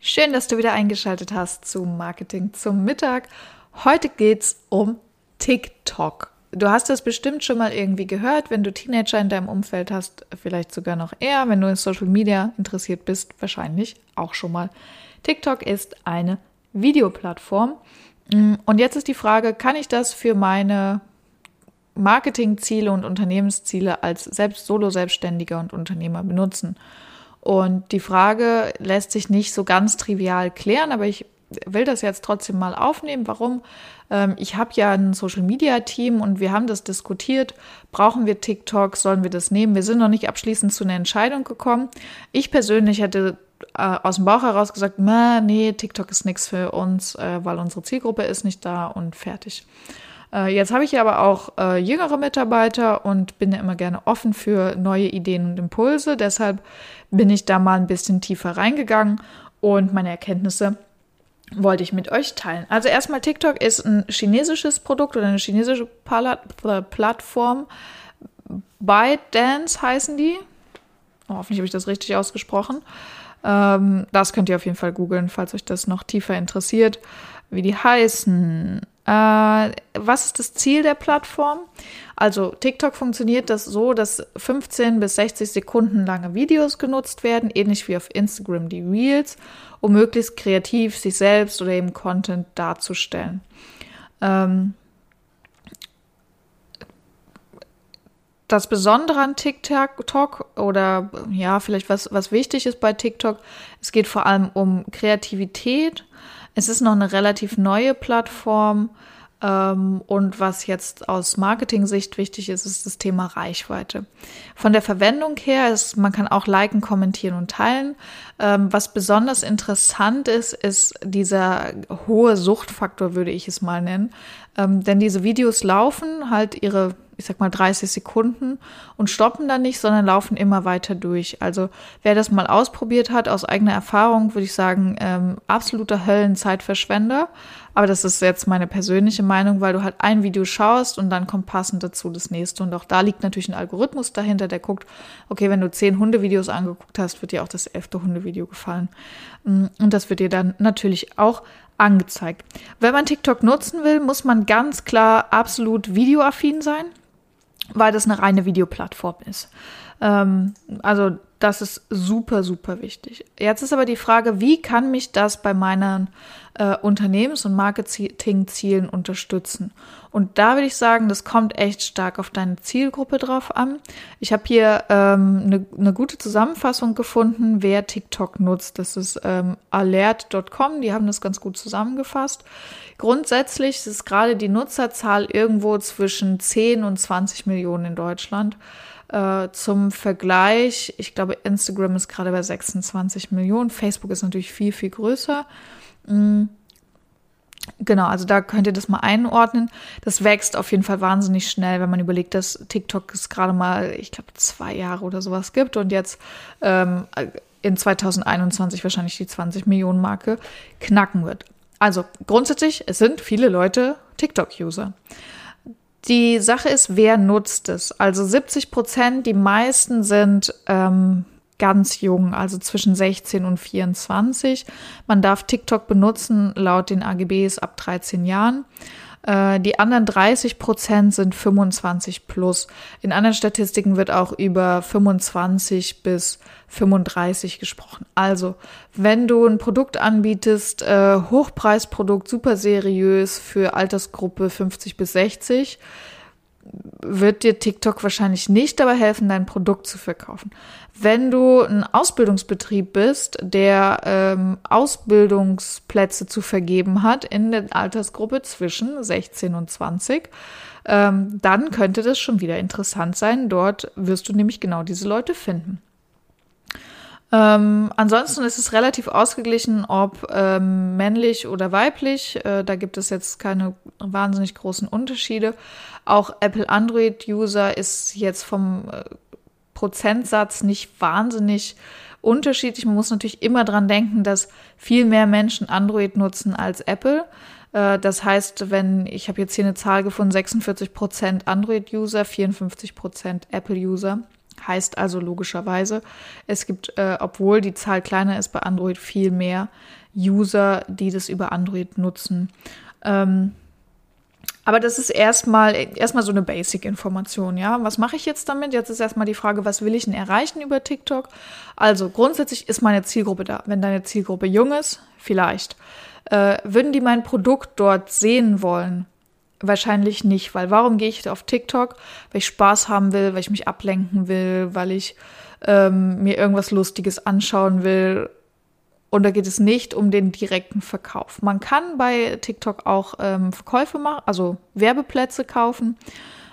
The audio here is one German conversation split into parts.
Schön, dass du wieder eingeschaltet hast zu Marketing zum Mittag. Heute geht's um TikTok. Du hast das bestimmt schon mal irgendwie gehört, wenn du Teenager in deinem Umfeld hast, vielleicht sogar noch eher, wenn du in Social Media interessiert bist, wahrscheinlich auch schon mal. TikTok ist eine Videoplattform. Und jetzt ist die Frage, kann ich das für meine Marketingziele und Unternehmensziele als selbst Solo-Selbstständiger und Unternehmer benutzen? Und die Frage lässt sich nicht so ganz trivial klären, aber ich will das jetzt trotzdem mal aufnehmen. Warum? Ähm, ich habe ja ein Social-Media-Team und wir haben das diskutiert. Brauchen wir TikTok? Sollen wir das nehmen? Wir sind noch nicht abschließend zu einer Entscheidung gekommen. Ich persönlich hätte äh, aus dem Bauch heraus gesagt, nee, TikTok ist nichts für uns, äh, weil unsere Zielgruppe ist nicht da und fertig. Äh, jetzt habe ich ja aber auch äh, jüngere Mitarbeiter und bin ja immer gerne offen für neue Ideen und Impulse. Deshalb bin ich da mal ein bisschen tiefer reingegangen und meine Erkenntnisse wollte ich mit euch teilen. Also erstmal TikTok ist ein chinesisches Produkt oder eine chinesische Plattform. ByteDance heißen die. Oh, hoffentlich habe ich das richtig ausgesprochen. Ähm, das könnt ihr auf jeden Fall googeln, falls euch das noch tiefer interessiert, wie die heißen. Äh, was ist das Ziel der Plattform? Also TikTok funktioniert das so, dass 15 bis 60 Sekunden lange Videos genutzt werden, ähnlich wie auf Instagram die Reels, um möglichst kreativ sich selbst oder eben Content darzustellen. Ähm, das Besondere an TikTok oder ja, vielleicht was, was wichtig ist bei TikTok, es geht vor allem um Kreativität es ist noch eine relativ neue Plattform. Ähm, und was jetzt aus Marketing-Sicht wichtig ist, ist das Thema Reichweite. Von der Verwendung her ist, man kann auch liken, kommentieren und teilen. Ähm, was besonders interessant ist, ist dieser hohe Suchtfaktor, würde ich es mal nennen. Ähm, denn diese Videos laufen halt ihre ich sag mal 30 Sekunden und stoppen dann nicht, sondern laufen immer weiter durch. Also wer das mal ausprobiert hat, aus eigener Erfahrung, würde ich sagen, ähm, absoluter Höllenzeitverschwender. Aber das ist jetzt meine persönliche Meinung, weil du halt ein Video schaust und dann kommt passend dazu das nächste. Und auch da liegt natürlich ein Algorithmus dahinter, der guckt, okay, wenn du zehn Hundevideos angeguckt hast, wird dir auch das elfte Hundevideo gefallen. Mm, und das wird dir dann natürlich auch angezeigt. Wenn man TikTok nutzen will, muss man ganz klar absolut videoaffin sein weil das eine reine Videoplattform ist. Ähm, also das ist super, super wichtig. Jetzt ist aber die Frage, wie kann mich das bei meinen äh, Unternehmens- und Marketingzielen unterstützen? Und da würde ich sagen, das kommt echt stark auf deine Zielgruppe drauf an. Ich habe hier ähm, eine, eine gute Zusammenfassung gefunden, wer TikTok nutzt. Das ist ähm, alert.com, die haben das ganz gut zusammengefasst. Grundsätzlich ist gerade die Nutzerzahl irgendwo zwischen 10 und 20 Millionen in Deutschland. Äh, zum Vergleich, ich glaube, Instagram ist gerade bei 26 Millionen. Facebook ist natürlich viel, viel größer. Mhm. Genau, also da könnt ihr das mal einordnen. Das wächst auf jeden Fall wahnsinnig schnell, wenn man überlegt, dass TikTok es gerade mal, ich glaube, zwei Jahre oder sowas gibt und jetzt ähm, in 2021 wahrscheinlich die 20 Millionen Marke knacken wird. Also grundsätzlich, es sind viele Leute TikTok-User. Die Sache ist, wer nutzt es? Also 70 Prozent, die meisten sind ähm, ganz jung, also zwischen 16 und 24. Man darf TikTok benutzen laut den AGBs ab 13 Jahren. Äh, die anderen 30 Prozent sind 25 plus. In anderen Statistiken wird auch über 25 bis 35 gesprochen. Also, wenn du ein Produkt anbietest, äh, Hochpreisprodukt, super seriös für Altersgruppe 50 bis 60, wird dir TikTok wahrscheinlich nicht dabei helfen, dein Produkt zu verkaufen. Wenn du ein Ausbildungsbetrieb bist, der ähm, Ausbildungsplätze zu vergeben hat in der Altersgruppe zwischen 16 und 20, ähm, dann könnte das schon wieder interessant sein. Dort wirst du nämlich genau diese Leute finden. Ähm, ansonsten ist es relativ ausgeglichen, ob ähm, männlich oder weiblich. Äh, da gibt es jetzt keine wahnsinnig großen Unterschiede. Auch Apple Android-User ist jetzt vom äh, Prozentsatz nicht wahnsinnig unterschiedlich. Man muss natürlich immer dran denken, dass viel mehr Menschen Android nutzen als Apple. Äh, das heißt, wenn ich habe jetzt hier eine Zahl gefunden, 46% Android-User, 54% Apple-User. Heißt also logischerweise, es gibt, äh, obwohl die Zahl kleiner ist bei Android, viel mehr User, die das über Android nutzen. Ähm, aber das ist erstmal erstmal so eine Basic-Information, ja. Was mache ich jetzt damit? Jetzt ist erstmal die Frage, was will ich denn erreichen über TikTok? Also grundsätzlich ist meine Zielgruppe da. Wenn deine Zielgruppe jung ist, vielleicht. Äh, würden die mein Produkt dort sehen wollen? Wahrscheinlich nicht, weil warum gehe ich auf TikTok? Weil ich Spaß haben will, weil ich mich ablenken will, weil ich ähm, mir irgendwas Lustiges anschauen will. Und da geht es nicht um den direkten Verkauf. Man kann bei TikTok auch ähm, Verkäufe machen, also Werbeplätze kaufen.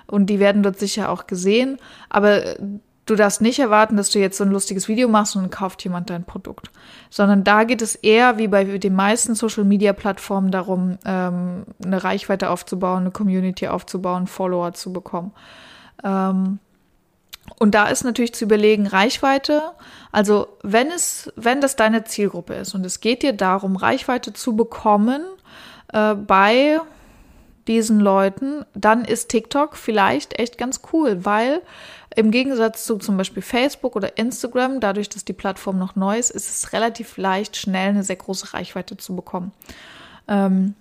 Und die werden dort sicher auch gesehen. Aber du darfst nicht erwarten, dass du jetzt so ein lustiges Video machst und dann kauft jemand dein Produkt. Sondern da geht es eher, wie bei den meisten Social-Media-Plattformen, darum, ähm, eine Reichweite aufzubauen, eine Community aufzubauen, Follower zu bekommen. Ähm, und da ist natürlich zu überlegen, Reichweite. Also wenn es, wenn das deine Zielgruppe ist und es geht dir darum, Reichweite zu bekommen äh, bei diesen Leuten, dann ist TikTok vielleicht echt ganz cool, weil im Gegensatz zu zum Beispiel Facebook oder Instagram, dadurch, dass die Plattform noch neu ist, ist es relativ leicht, schnell eine sehr große Reichweite zu bekommen. Ähm,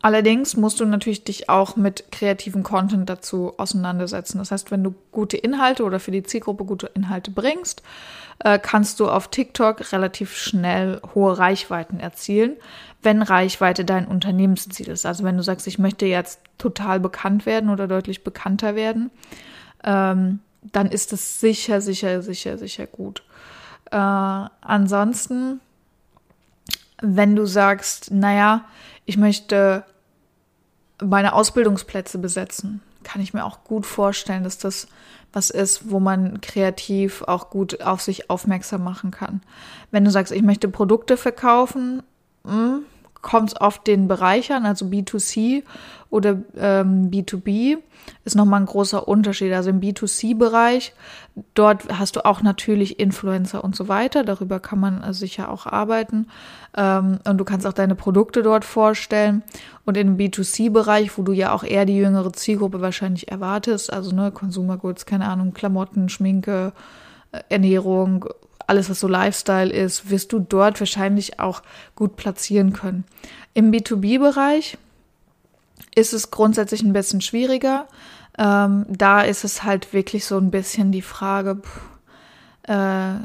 allerdings musst du natürlich dich auch mit kreativen Content dazu auseinandersetzen. Das heißt, wenn du gute Inhalte oder für die Zielgruppe gute Inhalte bringst, äh, kannst du auf TikTok relativ schnell hohe Reichweiten erzielen, wenn Reichweite dein Unternehmensziel ist. Also wenn du sagst, ich möchte jetzt total bekannt werden oder deutlich bekannter werden, ähm, dann ist es sicher, sicher, sicher, sicher gut. Äh, ansonsten, wenn du sagst, naja, ich möchte meine Ausbildungsplätze besetzen, kann ich mir auch gut vorstellen, dass das was ist, wo man kreativ auch gut auf sich aufmerksam machen kann. Wenn du sagst, ich möchte Produkte verkaufen, hm, kommt es auf den Bereich an, also B2C oder ähm, B2B, ist nochmal ein großer Unterschied. Also im B2C-Bereich, dort hast du auch natürlich Influencer und so weiter. Darüber kann man äh, sicher auch arbeiten. Ähm, und du kannst auch deine Produkte dort vorstellen. Und im B2C-Bereich, wo du ja auch eher die jüngere Zielgruppe wahrscheinlich erwartest, also ne, Consumer Goods, keine Ahnung, Klamotten, Schminke, äh, Ernährung, alles, was so Lifestyle ist, wirst du dort wahrscheinlich auch gut platzieren können. Im B2B-Bereich ist es grundsätzlich ein bisschen schwieriger. Ähm, da ist es halt wirklich so ein bisschen die Frage, pff, äh,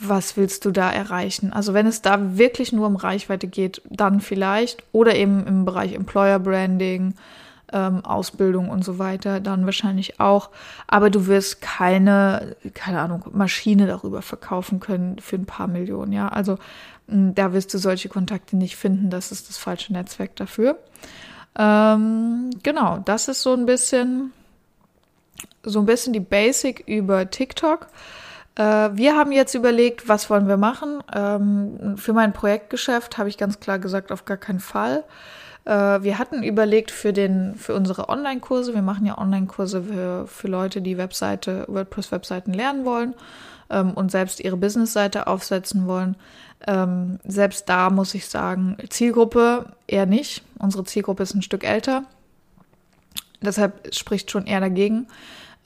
was willst du da erreichen? Also wenn es da wirklich nur um Reichweite geht, dann vielleicht. Oder eben im Bereich Employer Branding, ähm, Ausbildung und so weiter, dann wahrscheinlich auch. Aber du wirst keine, keine Ahnung, Maschine darüber verkaufen können für ein paar Millionen, ja. Also mh, da wirst du solche Kontakte nicht finden. Das ist das falsche Netzwerk dafür. Ähm, genau, das ist so ein bisschen, so ein bisschen die Basic über TikTok. Äh, wir haben jetzt überlegt, was wollen wir machen. Ähm, für mein Projektgeschäft habe ich ganz klar gesagt, auf gar keinen Fall. Äh, wir hatten überlegt für, den, für unsere Online-Kurse, wir machen ja Online-Kurse für, für Leute, die Webseite, WordPress-Webseiten lernen wollen ähm, und selbst ihre Business-Seite aufsetzen wollen. Ähm, selbst da muss ich sagen, Zielgruppe eher nicht. Unsere Zielgruppe ist ein Stück älter. Deshalb spricht schon eher dagegen.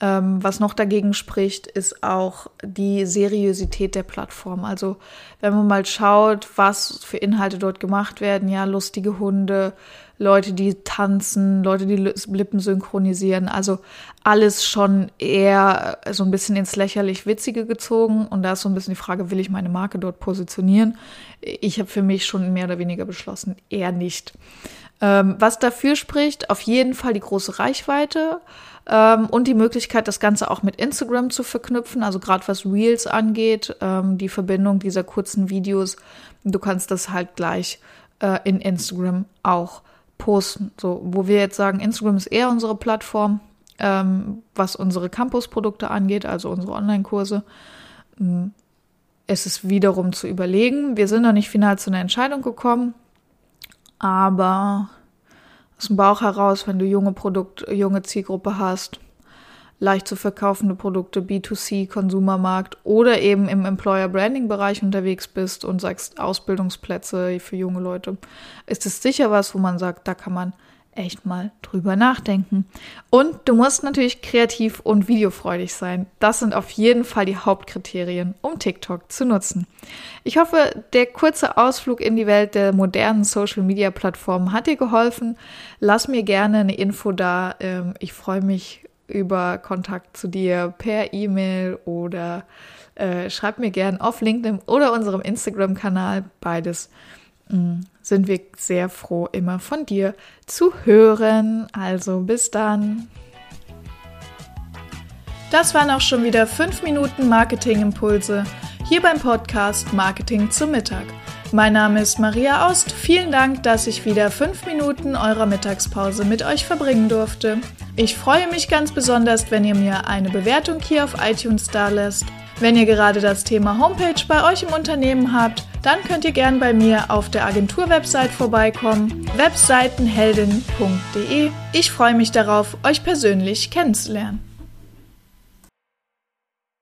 Ähm, was noch dagegen spricht, ist auch die Seriosität der Plattform. Also wenn man mal schaut, was für Inhalte dort gemacht werden, ja, lustige Hunde, Leute, die tanzen, Leute, die Lippen synchronisieren, also alles schon eher so ein bisschen ins lächerlich Witzige gezogen. Und da ist so ein bisschen die Frage, will ich meine Marke dort positionieren? Ich habe für mich schon mehr oder weniger beschlossen, eher nicht. Ähm, was dafür spricht, auf jeden Fall die große Reichweite ähm, und die Möglichkeit, das Ganze auch mit Instagram zu verknüpfen, also gerade was Reels angeht, ähm, die Verbindung dieser kurzen Videos. Du kannst das halt gleich äh, in Instagram auch posten. So, wo wir jetzt sagen, Instagram ist eher unsere Plattform, ähm, was unsere Campus-Produkte angeht, also unsere Online-Kurse. Ist es wiederum zu überlegen. Wir sind noch nicht final zu einer Entscheidung gekommen, aber aus dem Bauch heraus, wenn du junge Produkt, junge Zielgruppe hast, leicht zu verkaufende Produkte, B2C, Konsumermarkt oder eben im Employer Branding Bereich unterwegs bist und sagst Ausbildungsplätze für junge Leute, ist es sicher was, wo man sagt, da kann man echt mal drüber nachdenken. Und du musst natürlich kreativ und videofreudig sein. Das sind auf jeden Fall die Hauptkriterien, um TikTok zu nutzen. Ich hoffe, der kurze Ausflug in die Welt der modernen Social-Media-Plattformen hat dir geholfen. Lass mir gerne eine Info da. Ähm, ich freue mich über Kontakt zu dir per E-Mail oder äh, schreib mir gerne auf LinkedIn oder unserem Instagram-Kanal. Beides sind wir sehr froh, immer von dir zu hören. Also bis dann. Das waren auch schon wieder 5 Minuten Marketing-Impulse hier beim Podcast Marketing zum Mittag. Mein Name ist Maria Aust. Vielen Dank, dass ich wieder 5 Minuten eurer Mittagspause mit euch verbringen durfte. Ich freue mich ganz besonders, wenn ihr mir eine Bewertung hier auf iTunes da lässt wenn ihr gerade das Thema Homepage bei euch im Unternehmen habt, dann könnt ihr gern bei mir auf der Agentur-Website vorbeikommen, webseitenheldin.de. Ich freue mich darauf, euch persönlich kennenzulernen.